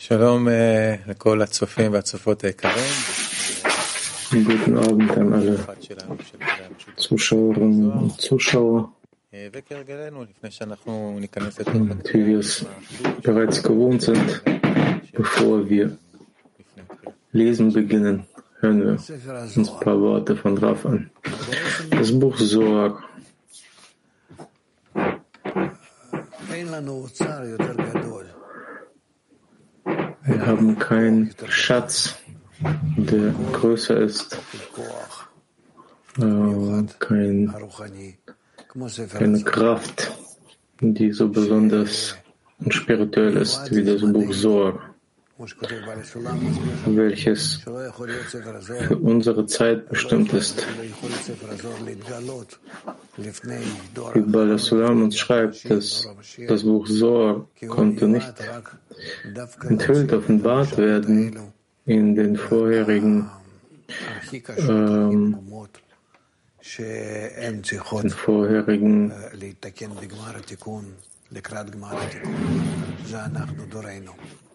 שלום לכל הצופים והצופות היקרים. Guten Abend an alle Zuschauerinnen und Zuschauer. Und wie wir es bereits gewohnt sind, bevor wir lesen beginnen, hören wir uns ein paar Worte von Raf an. Das Buch Zohar. Wir haben keinen Schatz, der größer ist, äh, kein, keine Kraft, die so besonders und spirituell ist wie das Buch Zohar, welches für unsere Zeit bestimmt ist. Wie Bala Sulam uns schreibt, dass das Buch Zohar konnte nicht enthüllt offenbart werden in den vorherigen ähm, den vorherigen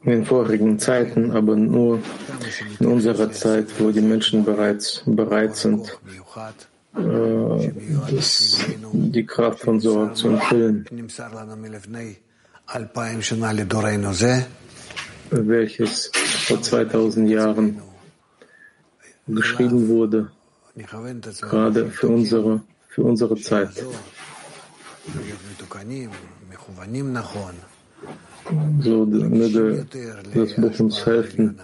in den vorigen Zeiten, aber nur in unserer Zeit, wo die Menschen bereits bereit sind, äh, die Kraft von Sorg zu enthüllen welches vor 2000 Jahren geschrieben wurde, gerade für unsere, für unsere Zeit. So möge das Buch uns helfen,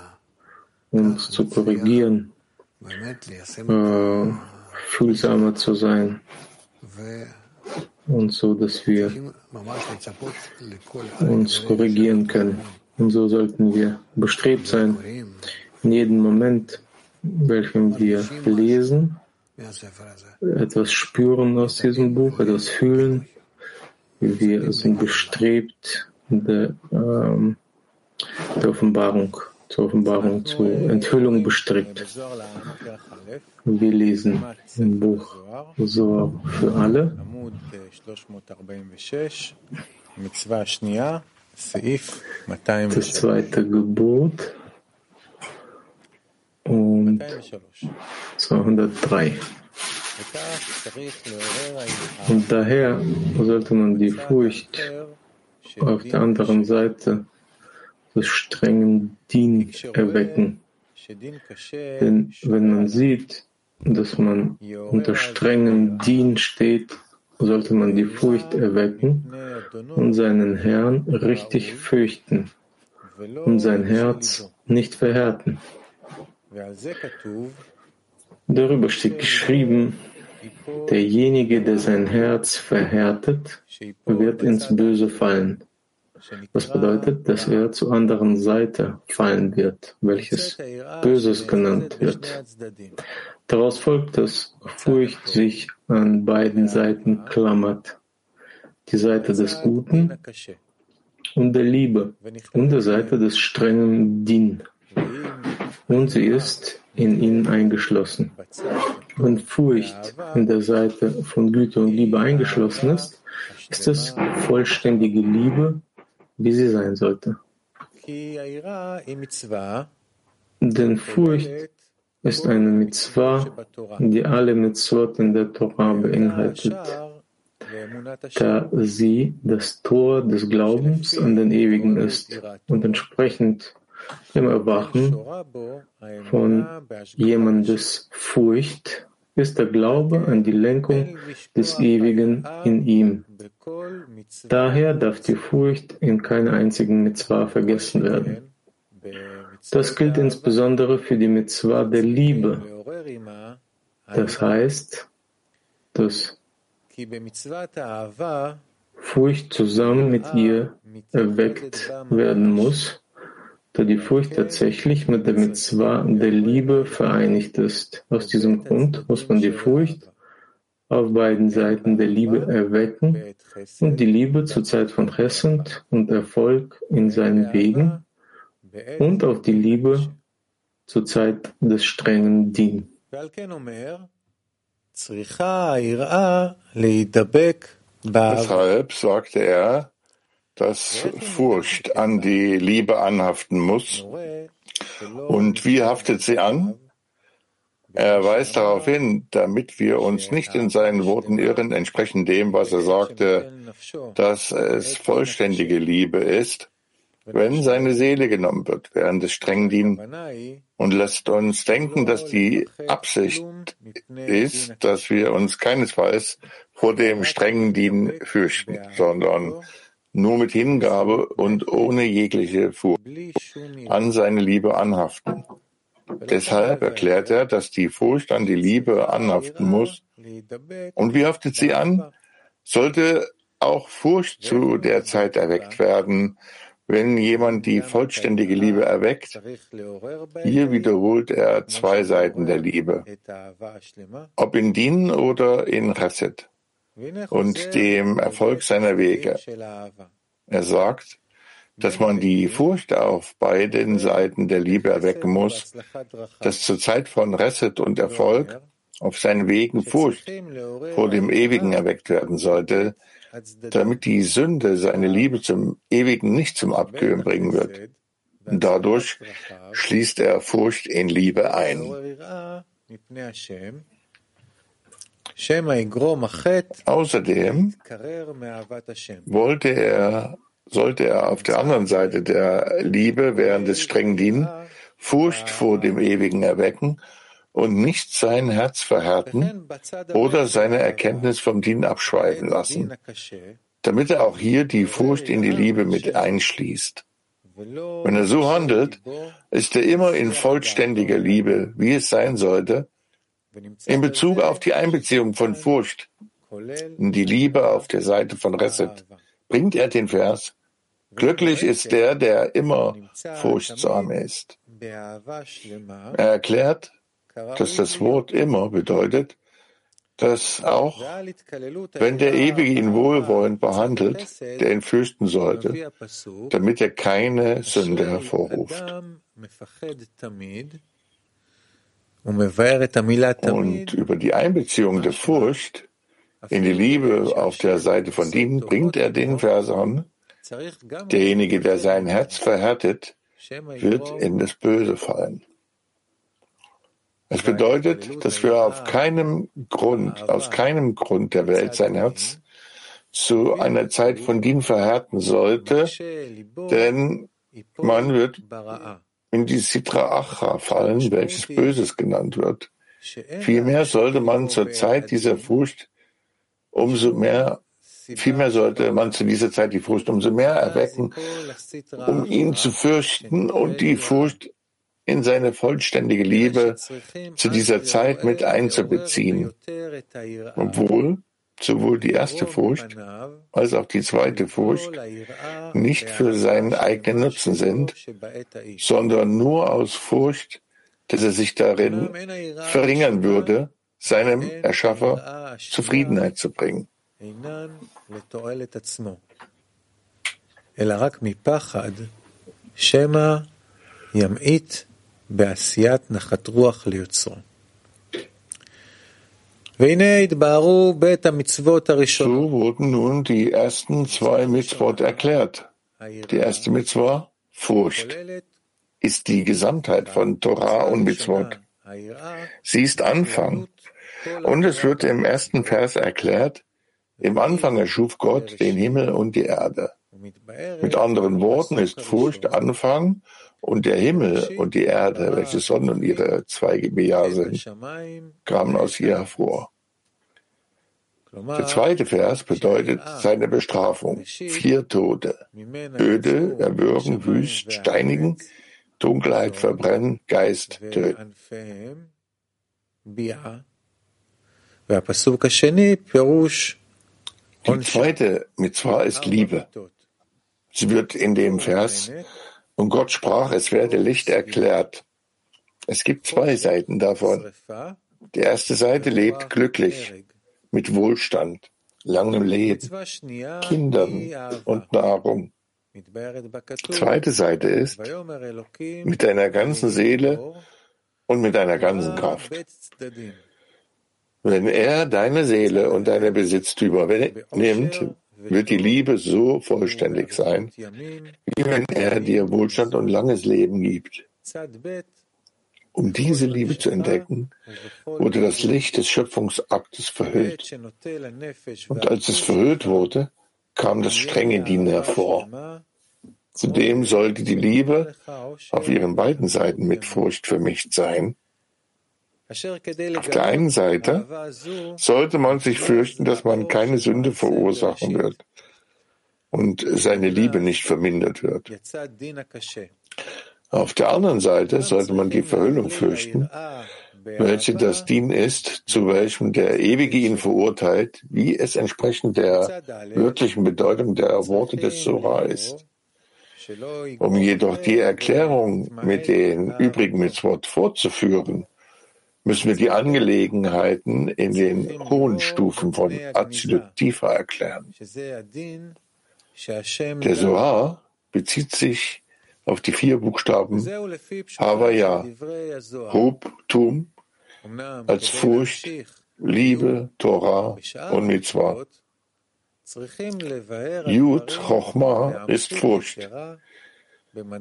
uns zu korrigieren, äh, fühlsamer zu sein und so, dass wir uns korrigieren können. Und so sollten wir bestrebt sein, in jedem Moment, welchem wir lesen, etwas spüren aus diesem Buch, etwas fühlen. Wir sind bestrebt, der, ähm, der Offenbarung, zur Offenbarung, zur Enthüllung bestrebt. Wir lesen im Buch so für alle. Das zweite Gebot und 203. Und daher sollte man die Furcht auf der anderen Seite des strengen Dien erwecken. Denn wenn man sieht, dass man unter strengem Dien steht, sollte man die Furcht erwecken und seinen Herrn richtig fürchten und sein Herz nicht verhärten. Darüber steht geschrieben, derjenige, der sein Herz verhärtet, wird ins Böse fallen. Was bedeutet, dass er zur anderen Seite fallen wird, welches Böses genannt wird. Daraus folgt, dass Furcht sich an beiden Seiten klammert. Die Seite des Guten und der Liebe und der Seite des strengen Din. Und sie ist in ihnen eingeschlossen. Wenn Furcht in der Seite von Güte und Liebe eingeschlossen ist, ist es vollständige Liebe, wie sie sein sollte. Denn Furcht ist eine Mitzvah, die alle Mitzvot in der Torah beinhaltet, da sie das Tor des Glaubens an den Ewigen ist und entsprechend im Erwachen von jemandes Furcht ist der Glaube an die Lenkung des Ewigen in ihm. Daher darf die Furcht in keiner einzigen Mitzvah vergessen werden. Das gilt insbesondere für die Mitzvah der Liebe. Das heißt, dass Furcht zusammen mit ihr erweckt werden muss, da die Furcht tatsächlich mit der Mitzvah der Liebe vereinigt ist. Aus diesem Grund muss man die Furcht auf beiden Seiten der Liebe erwecken und die Liebe zur Zeit von Chesed und Erfolg in seinen Wegen und auf die Liebe zur Zeit des strengen Din. Deshalb sagte er, dass Furcht an die Liebe anhaften muss. Und wie haftet sie an? Er weist darauf hin, damit wir uns nicht in seinen Worten irren, entsprechend dem, was er sagte, dass es vollständige Liebe ist, wenn seine Seele genommen wird während des strengen Dienen und lässt uns denken, dass die Absicht ist, dass wir uns keinesfalls vor dem strengen Dienen fürchten, sondern nur mit Hingabe und ohne jegliche Furcht an seine Liebe anhaften. Deshalb erklärt er, dass die Furcht an die Liebe anhaften muss. Und wie haftet sie an? Sollte auch Furcht zu der Zeit erweckt werden, wenn jemand die vollständige Liebe erweckt, hier wiederholt er zwei Seiten der Liebe, ob in Din oder in Chesed und dem Erfolg seiner Wege. Er sagt, dass man die Furcht auf beiden Seiten der Liebe erwecken muss, dass zur Zeit von Reset und Erfolg auf seinen Wegen Furcht vor dem Ewigen erweckt werden sollte, damit die Sünde seine Liebe zum Ewigen nicht zum Abkühlen bringen wird. Dadurch schließt er Furcht in Liebe ein. Außerdem wollte er, sollte er auf der anderen Seite der Liebe während des strengen Dienen Furcht vor dem Ewigen erwecken und nicht sein Herz verhärten oder seine Erkenntnis vom Dienen abschweifen lassen, damit er auch hier die Furcht in die Liebe mit einschließt. Wenn er so handelt, ist er immer in vollständiger Liebe, wie es sein sollte, in Bezug auf die Einbeziehung von Furcht in die Liebe auf der Seite von Reset bringt er den Vers, Glücklich ist der, der immer furchtsam ist. Er erklärt, dass das Wort immer bedeutet, dass auch wenn der Ewige ihn wohlwollend behandelt, der ihn fürchten sollte, damit er keine Sünde hervorruft. Und über die Einbeziehung der Furcht in die Liebe auf der Seite von Dienen bringt er den Vers an, derjenige, der sein Herz verhärtet, wird in das Böse fallen. Es bedeutet, dass wir auf keinem Grund, aus keinem Grund der Welt sein Herz zu einer Zeit von Dien verhärten sollte, denn man wird in die Sitra Acha fallen, welches Böses genannt wird. Vielmehr sollte man zur Zeit dieser Furcht umso mehr, vielmehr sollte man zu dieser Zeit die Furcht umso mehr erwecken, um ihn zu fürchten und die Furcht in seine vollständige Liebe zu dieser Zeit mit einzubeziehen, obwohl sowohl die erste Furcht als auch die zweite Furcht nicht für seinen eigenen Nutzen sind, sondern nur aus Furcht, dass er sich darin verringern würde, seinem Erschaffer Zufriedenheit zu bringen. אלא רק מפחד שמא ימעיט בעשיית נחת רוח ליוצרו. So wurden nun die ersten zwei Mitzvot erklärt. Die erste Mitzvah, Furcht, ist die Gesamtheit von Torah und Mitzvot. Sie ist Anfang. Und es wird im ersten Vers erklärt, im Anfang erschuf Gott den Himmel und die Erde. Mit anderen Worten ist Furcht Anfang und der Himmel und die Erde, welche Sonne und ihre Zweige im Jahr sind, kamen aus ihr hervor. Der zweite Vers bedeutet seine Bestrafung. Vier Tote. Öde, erwürgen, wüst, steinigen, Dunkelheit verbrennen, Geist töten. Die zweite Mitzvah ist Liebe. Sie wird in dem Vers und Gott sprach, es werde Licht erklärt. Es gibt zwei Seiten davon. Die erste Seite lebt glücklich, mit Wohlstand, langem Leben, Kindern und Nahrung. Die zweite Seite ist mit deiner ganzen Seele und mit deiner ganzen Kraft. Wenn er deine Seele und deine Besitztümer nimmt, wird die Liebe so vollständig sein, wie wenn er dir Wohlstand und langes Leben gibt. Um diese Liebe zu entdecken, wurde das Licht des Schöpfungsaktes verhüllt. Und als es verhüllt wurde, kam das strenge Dienen hervor. Zudem sollte die Liebe auf ihren beiden Seiten mit Furcht vermischt sein. Auf der einen Seite sollte man sich fürchten, dass man keine Sünde verursachen wird und seine Liebe nicht vermindert wird. Auf der anderen Seite sollte man die Verhüllung fürchten, welche das Dien ist, zu welchem der Ewige ihn verurteilt, wie es entsprechend der wirklichen Bedeutung der Worte des Surah ist. Um jedoch die Erklärung mit den übrigen Mitzvot fortzuführen, müssen wir die Angelegenheiten in den hohen Stufen von Azilut tiefer erklären. Der Sohar bezieht sich auf die vier Buchstaben Havaya, Hub, Tum, als Furcht, Liebe, Torah und Mitzvah. Jud, Chochma, ist Furcht.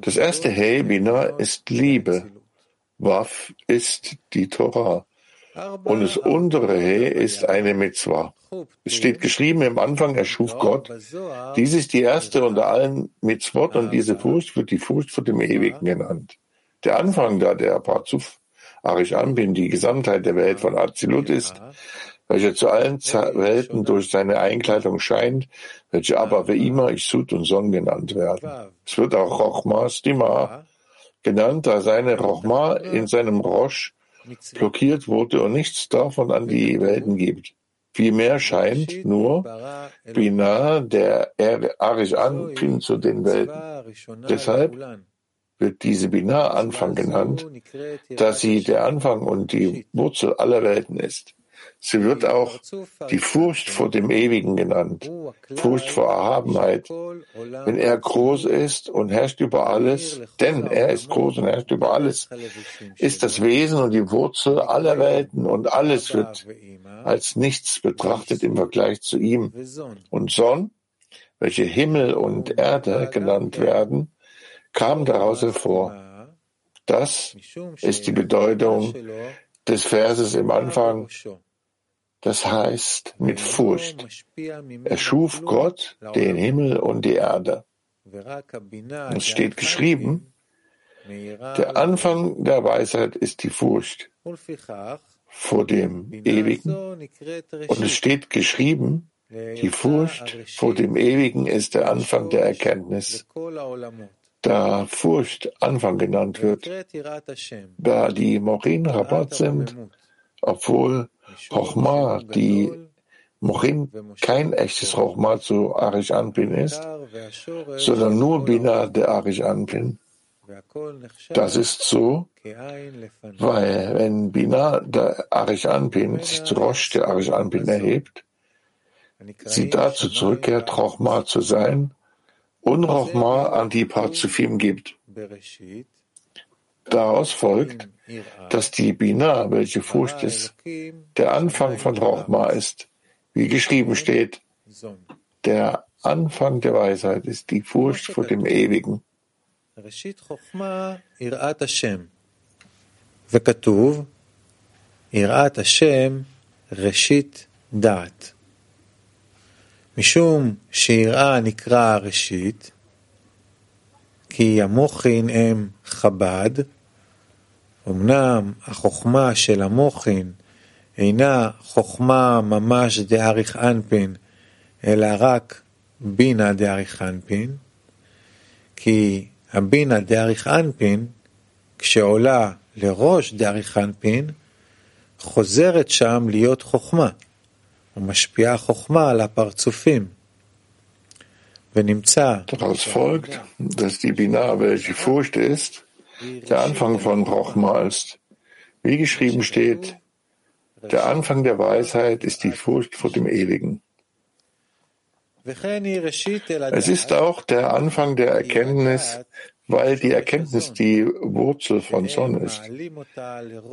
Das erste He, Bina, ist Liebe. Waf ist die Torah. Und das untere He ist eine Mitzvah. Es steht geschrieben im Anfang, erschuf Gott. Dies ist die erste unter allen Mitzvot und diese Furcht wird die Furcht vor dem Ewigen genannt. Der Anfang, da der Parzuf Arish Anbin die Gesamtheit der Welt von Azilut ist, welcher zu allen Welten durch seine Einkleidung scheint, welche aber wie immer Isud und Son genannt werden. Es wird auch Rochma Stima genannt, da seine Rochma in seinem Rosh blockiert wurde und nichts davon an die Welten gibt. Vielmehr scheint nur Binah der Arish Anpin zu den Welten. Deshalb wird diese Binah Anfang genannt, da sie der Anfang und die Wurzel aller Welten ist. Sie wird auch die Furcht vor dem Ewigen genannt, Furcht vor Erhabenheit. Wenn er groß ist und herrscht über alles, denn er ist groß und herrscht über alles, ist das Wesen und die Wurzel aller Welten und alles wird als nichts betrachtet im Vergleich zu ihm. Und Sonn, welche Himmel und Erde genannt werden, kam daraus hervor. Das ist die Bedeutung des Verses im Anfang. Das heißt mit Furcht. Erschuf Gott den Himmel und die Erde. Es steht geschrieben, der Anfang der Weisheit ist die Furcht vor dem Ewigen. Und es steht geschrieben, die Furcht vor dem Ewigen ist der Anfang der Erkenntnis. Da Furcht Anfang genannt wird, da die Morin Rabat sind, obwohl Chochma, die Mochin kein echtes Chochma zu Arish Anpin ist, sondern nur Bina der Arish Anpin. Das ist so, weil wenn Bina der Arish Anpin sich zu Rosh der Arish Anpin erhebt, sie dazu zurückkehrt, Chochma zu sein und Chochma an die Parzufim gibt. Daraus folgt, dass die Bina, welche Furcht ist, der Anfang von Rochma ist, wie geschrieben steht. Der Anfang der Weisheit ist die Furcht vor dem Ewigen. וכתוב, יראת השם ראשית דעת. משום שיראה נקרא ראשית, כי המוחין הם חב"ד, אמנם החוכמה של המוחין אינה חוכמה ממש דאריך אנפין, אלא רק בינה דאריך אנפין, כי הבינה דאריך אנפין, כשעולה לראש דאריך אנפין, חוזרת שם להיות חוכמה, ומשפיעה חוכמה על הפרצופים. Daraus folgt, dass die Binah, welche Furcht ist, der Anfang von Rochma ist. Wie geschrieben steht, der Anfang der Weisheit ist die Furcht vor dem Ewigen. Es ist auch der Anfang der Erkenntnis, weil die Erkenntnis die Wurzel von Son ist.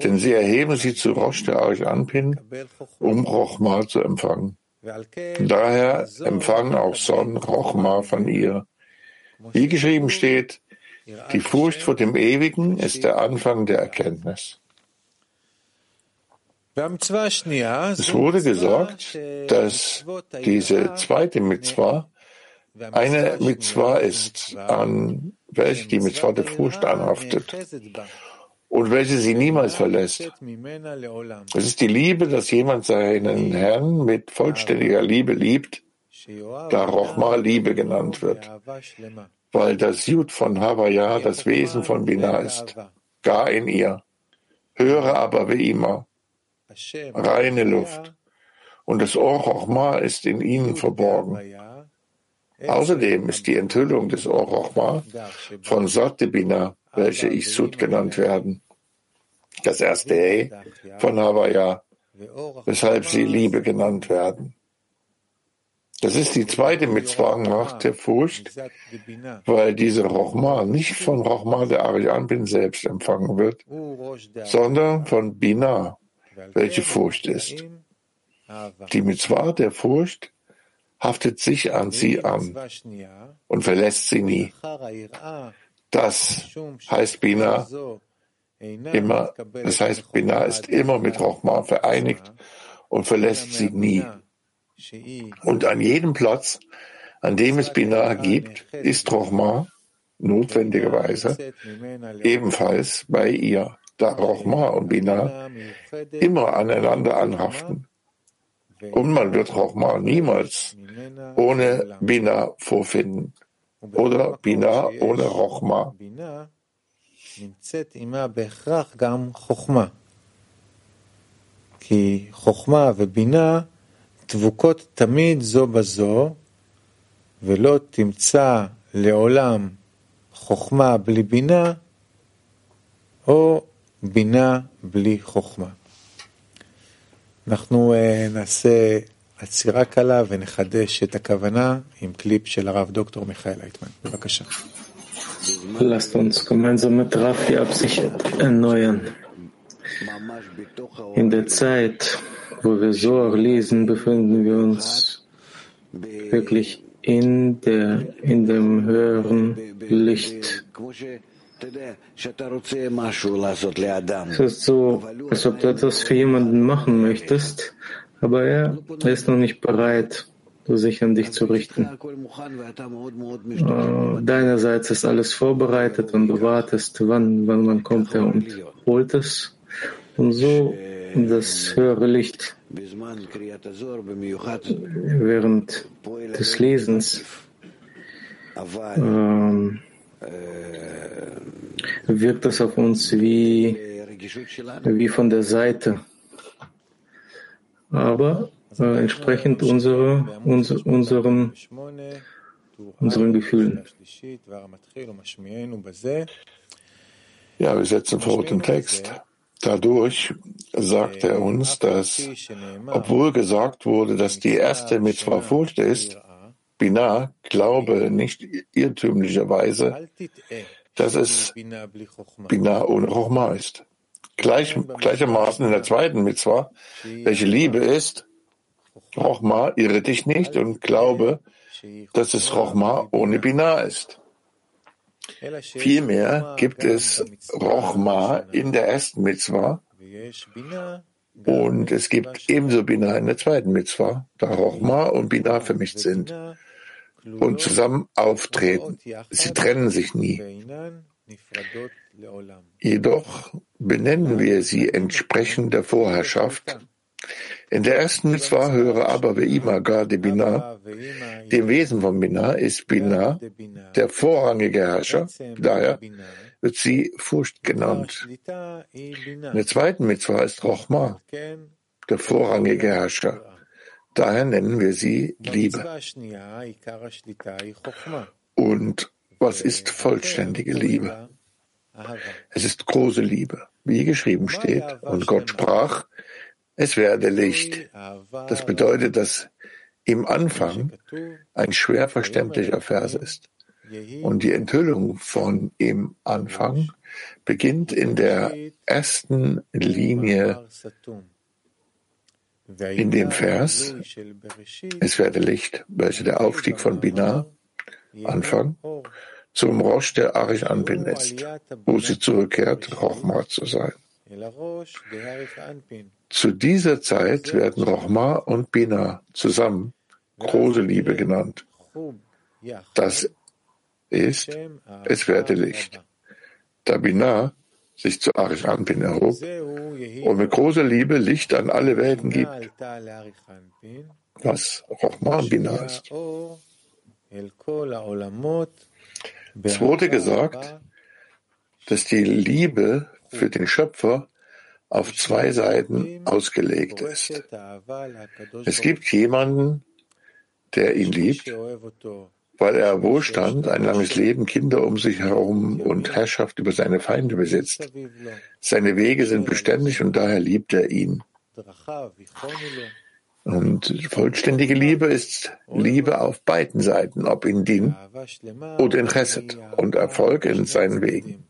Denn sie erheben sie zu Rosh der Arch Anpin, um Rochma zu empfangen. Daher empfangen auch Sonnen Rochma von ihr. Wie geschrieben steht, die Furcht vor dem Ewigen ist der Anfang der Erkenntnis. Es wurde gesagt, dass diese zweite Mitzvah eine Mitzvah ist, an welche die Mitzvah der Furcht anhaftet und welche sie niemals verlässt. Es ist die Liebe, dass jemand seinen Herrn mit vollständiger Liebe liebt, da Rochma Liebe genannt wird, weil das Jud von Havaya das Wesen von Binah ist, gar in ihr. Höre aber wie immer, reine Luft. Und das Ohr Rochma ist in ihnen verborgen. Außerdem ist die Enthüllung des Ohr Rochma von Satibina welche Isud genannt werden. Das erste E von Havaya, weshalb sie Liebe genannt werden. Das ist die zweite Mitzvah der Furcht, weil diese Rochma nicht von Rochma der Arianbin selbst empfangen wird, sondern von Bina, welche Furcht ist. Die Mitzvah der Furcht haftet sich an sie an und verlässt sie nie. Das heißt Bina immer, das heißt Bina ist immer mit Rochma vereinigt und verlässt sie nie. Und an jedem Platz, an dem es Bina gibt, ist Rochma notwendigerweise ebenfalls bei ihr, da Rochma und Bina immer aneinander anhaften. Und man wird Rochma niemals ohne Bina vorfinden oder Bina ohne Rochma. כי חוכמה ובינה דבוקות תמיד זו בזו, ולא תמצא לעולם חוכמה בלי בינה, או בינה בלי חוכמה. אנחנו נעשה עצירה קלה ונחדש את הכוונה עם קליפ של הרב דוקטור מיכאל אייטמן. בבקשה. Lasst uns gemeinsam mit Raf die Absicht erneuern. In der Zeit, wo wir so lesen, befinden wir uns wirklich in, der, in dem höheren Licht. Es ist so, als ob du etwas für jemanden machen möchtest, aber er ist noch nicht bereit, sich an dich zu richten. Äh, deinerseits ist alles vorbereitet und du wartest, wann, wann, wann kommt er und holt es. Und so das höhere Licht während des Lesens ähm, wirkt das auf uns wie, wie von der Seite aber äh, entsprechend unsere, unser, unserem, unseren Gefühlen. Ja, wir setzen vor den Text. Dadurch sagt er uns, dass, obwohl gesagt wurde, dass die erste Mitzvah Furcht ist, Binah glaube nicht irrtümlicherweise, dass es Binah ohne Chochma ist. Gleich, gleichermaßen in der zweiten Mitzvah, welche Liebe ist, Rochma, irre dich nicht und glaube, dass es Rochma ohne Binah ist. Vielmehr gibt es Rochma in der ersten Mitzvah und es gibt ebenso Binah in der zweiten Mitzvah, da Rochma und Binah vermischt sind und zusammen auftreten. Sie trennen sich nie. Jedoch benennen wir sie entsprechend der Vorherrschaft. In der ersten Mitzvah höre aber Ve'ima Gar de Binah. Dem Wesen von Binah ist Binah der vorrangige Herrscher. Daher wird sie Furcht genannt. In der zweiten Mitzvah ist Rochma der vorrangige Herrscher. Daher nennen wir sie Liebe. Und was ist vollständige Liebe? Es ist große Liebe, wie geschrieben steht. Und Gott sprach, es werde Licht. Das bedeutet, dass im Anfang ein schwer verständlicher Vers ist. Und die Enthüllung von im Anfang beginnt in der ersten Linie In dem Vers, es werde Licht, welcher der Aufstieg von Binah, Anfang, zum Rosh der Arish Anpin ist, wo sie zurückkehrt, Rochma zu sein. Zu dieser Zeit werden Rochma und Bina zusammen große Liebe genannt. Das ist, es werde Licht. Da Bina sich zu Arish Anpin erhob und mit großer Liebe Licht an alle Welten gibt, was Rochma und Bina ist. Es wurde gesagt, dass die Liebe für den Schöpfer auf zwei Seiten ausgelegt ist. Es gibt jemanden, der ihn liebt, weil er Wohlstand, ein langes Leben, Kinder um sich herum und Herrschaft über seine Feinde besitzt. Seine Wege sind beständig und daher liebt er ihn. Und vollständige Liebe ist Liebe auf beiden Seiten, ob in Din oder in Chesed und Erfolg in seinen Wegen.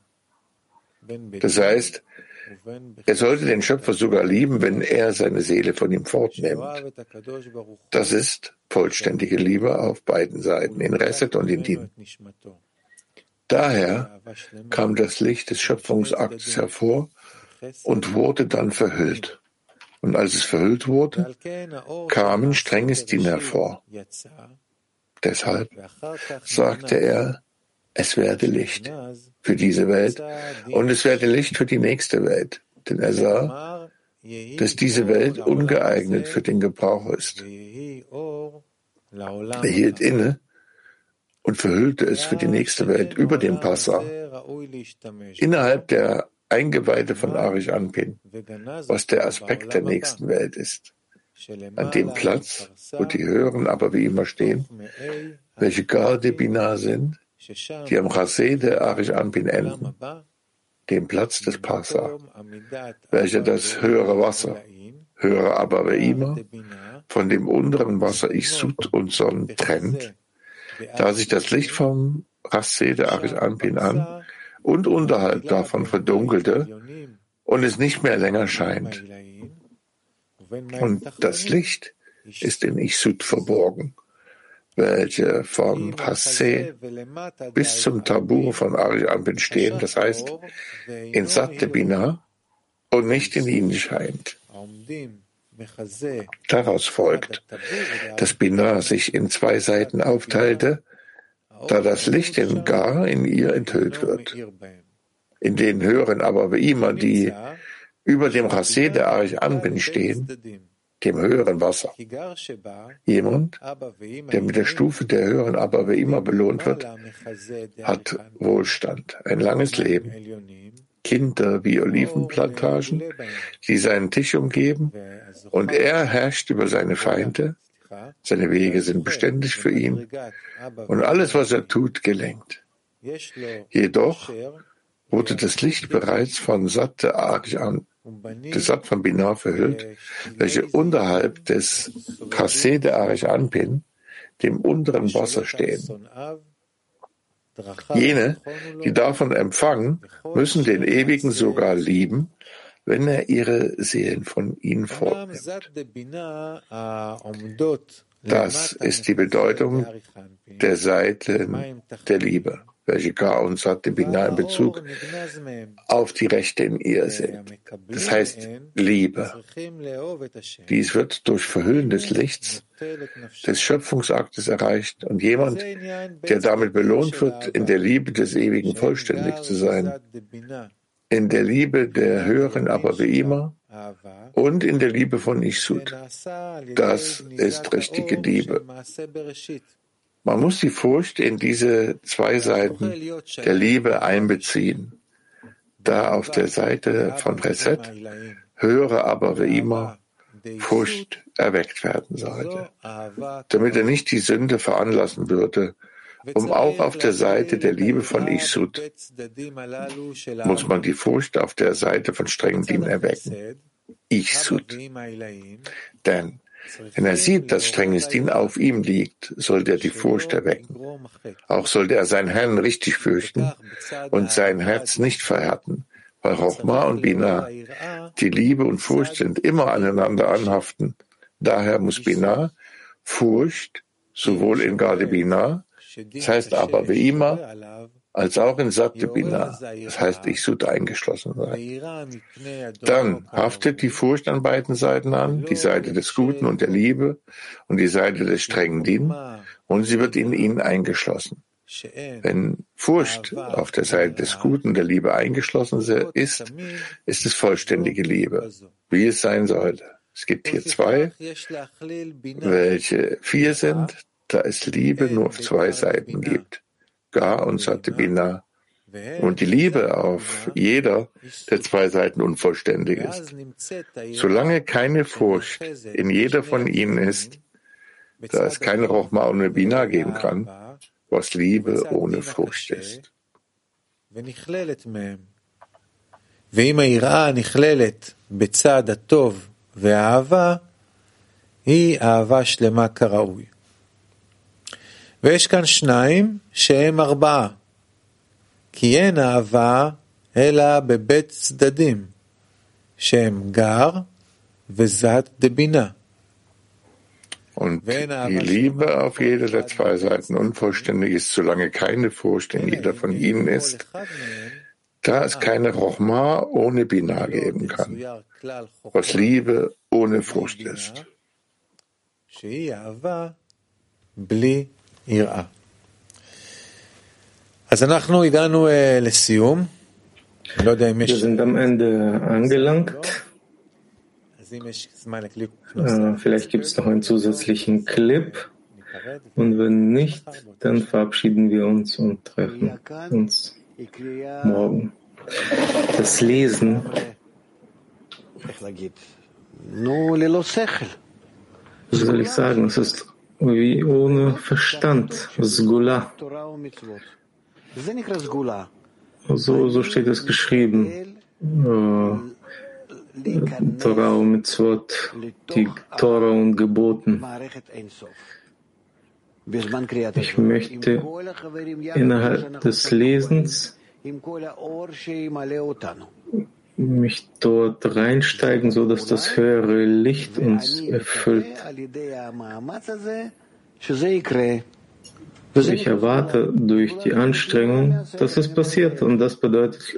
Das heißt, er sollte den Schöpfer sogar lieben, wenn er seine Seele von ihm fortnimmt. Das ist vollständige Liebe auf beiden Seiten, in Reset und in Din. Daher kam das Licht des Schöpfungsaktes hervor und wurde dann verhüllt. Und als es verhüllt wurde, kamen strenges Din hervor. Deshalb sagte er, es werde Licht für diese Welt und es werde Licht für die nächste Welt, denn er sah, dass diese Welt ungeeignet für den Gebrauch ist. Er hielt inne und verhüllte es für die nächste Welt über dem Passa, innerhalb der Eingeweide von Arish Anpin, was der Aspekt der nächsten Welt ist. An dem Platz, wo die Höheren aber wie immer stehen, welche Garde Binah sind, die am Chassé der Arish Anpin enden, dem Platz des Pasa, welcher das höhere Wasser, höhere Abaveima, von dem unteren Wasser Isut und Son trennt, da sich das Licht vom Chassé der Arish Anpin an und unterhalb davon verdunkelte und es nicht mehr länger scheint. Und das Licht ist in Isut verborgen, welche vom Hasse bis zum Tabur von Ariambin stehen, das heißt in Satte Bina und nicht in ihnen scheint. Daraus folgt, dass Bina sich in zwei Seiten aufteilte da das Licht in Gar in ihr enthüllt wird. In den höheren aber wie immer, die über dem Chassé der Arch Anbin stehen, dem höheren Wasser. Jemand, der mit der Stufe der höheren aber wie immer belohnt wird, hat Wohlstand, ein langes Leben, Kinder wie Olivenplantagen, die seinen Tisch umgeben, und er herrscht über seine Feinde, seine Wege sind beständig für ihn und alles, was er tut, gelenkt. Jedoch wurde das Licht bereits von an, des Sat von Binar verhüllt, welche unterhalb des Kassé der Arich dem unteren Wasser stehen. Jene, die davon empfangen, müssen den Ewigen sogar lieben, wenn er ihre Seelen von ihnen fortnimmt. Das ist die Bedeutung der Seiten der Liebe, welche Ka und Sat Bina in Bezug auf die Rechte in ihr sind. Das heißt Liebe. Dies wird durch Verhüllen des Lichts des Schöpfungsaktes erreicht und jemand, der damit belohnt wird, in der Liebe des Ewigen vollständig zu sein, in der Liebe der höheren Abaveima und in der Liebe von Ishud. Das ist richtige Liebe. Man muss die Furcht in diese zwei Seiten der Liebe einbeziehen, da auf der Seite von Reset höhere Abaveima Furcht erweckt werden sollte, damit er nicht die Sünde veranlassen würde, um auch auf der Seite der Liebe von Isud muss man die Furcht auf der Seite von strengem Din erwecken. Isud. Denn wenn er sieht, dass strenges Din auf ihm liegt, sollte er die Furcht erwecken. Auch sollte er seinen Herrn richtig fürchten und sein Herz nicht verhärten, weil Rochma und Bina, die Liebe und Furcht sind immer aneinander anhaften Daher muss Binah, Furcht, sowohl in Gade Binah, das heißt aber wie immer, als auch in Satte Binah, das heißt ich sollte eingeschlossen sein. Dann haftet die Furcht an beiden Seiten an, die Seite des Guten und der Liebe und die Seite des strengen Din, und sie wird in ihnen eingeschlossen. Wenn Furcht auf der Seite des Guten der Liebe eingeschlossen ist, ist es vollständige Liebe, wie es sein sollte. Es gibt hier zwei, welche vier sind, da es Liebe nur auf zwei Seiten gibt, Gar und Satibina, und die Liebe auf jeder der zwei Seiten unvollständig ist. Solange keine Furcht in jeder von ihnen ist, da es keine Rochma und Bina geben kann, was Liebe ohne Furcht ist. ואם היראה נכללת בצד הטוב והאהבה, היא אהבה שלמה כראוי. ויש כאן שניים שהם ארבעה, כי אין אהבה אלא בבית צדדים, שהם גר וזת דבינה. Und die Liebe auf jeder der zwei Seiten unvollständig ist, solange keine Furcht in jeder von ihnen ist, da es keine Rochma ohne Bina geben kann, was Liebe ohne Furcht ist. Wir sind am Ende angelangt. Äh, vielleicht gibt es noch einen zusätzlichen Clip. Und wenn nicht, dann verabschieden wir uns und treffen uns morgen. Das Lesen. Wie soll ich sagen, es ist wie ohne Verstand, Sgula. So, so steht es geschrieben. Torah und Mitzvot, die Torah und Geboten. Ich möchte innerhalb des Lesens mich dort reinsteigen, so dass das höhere Licht uns erfüllt. Ich erwarte durch die Anstrengung, dass es passiert und das bedeutet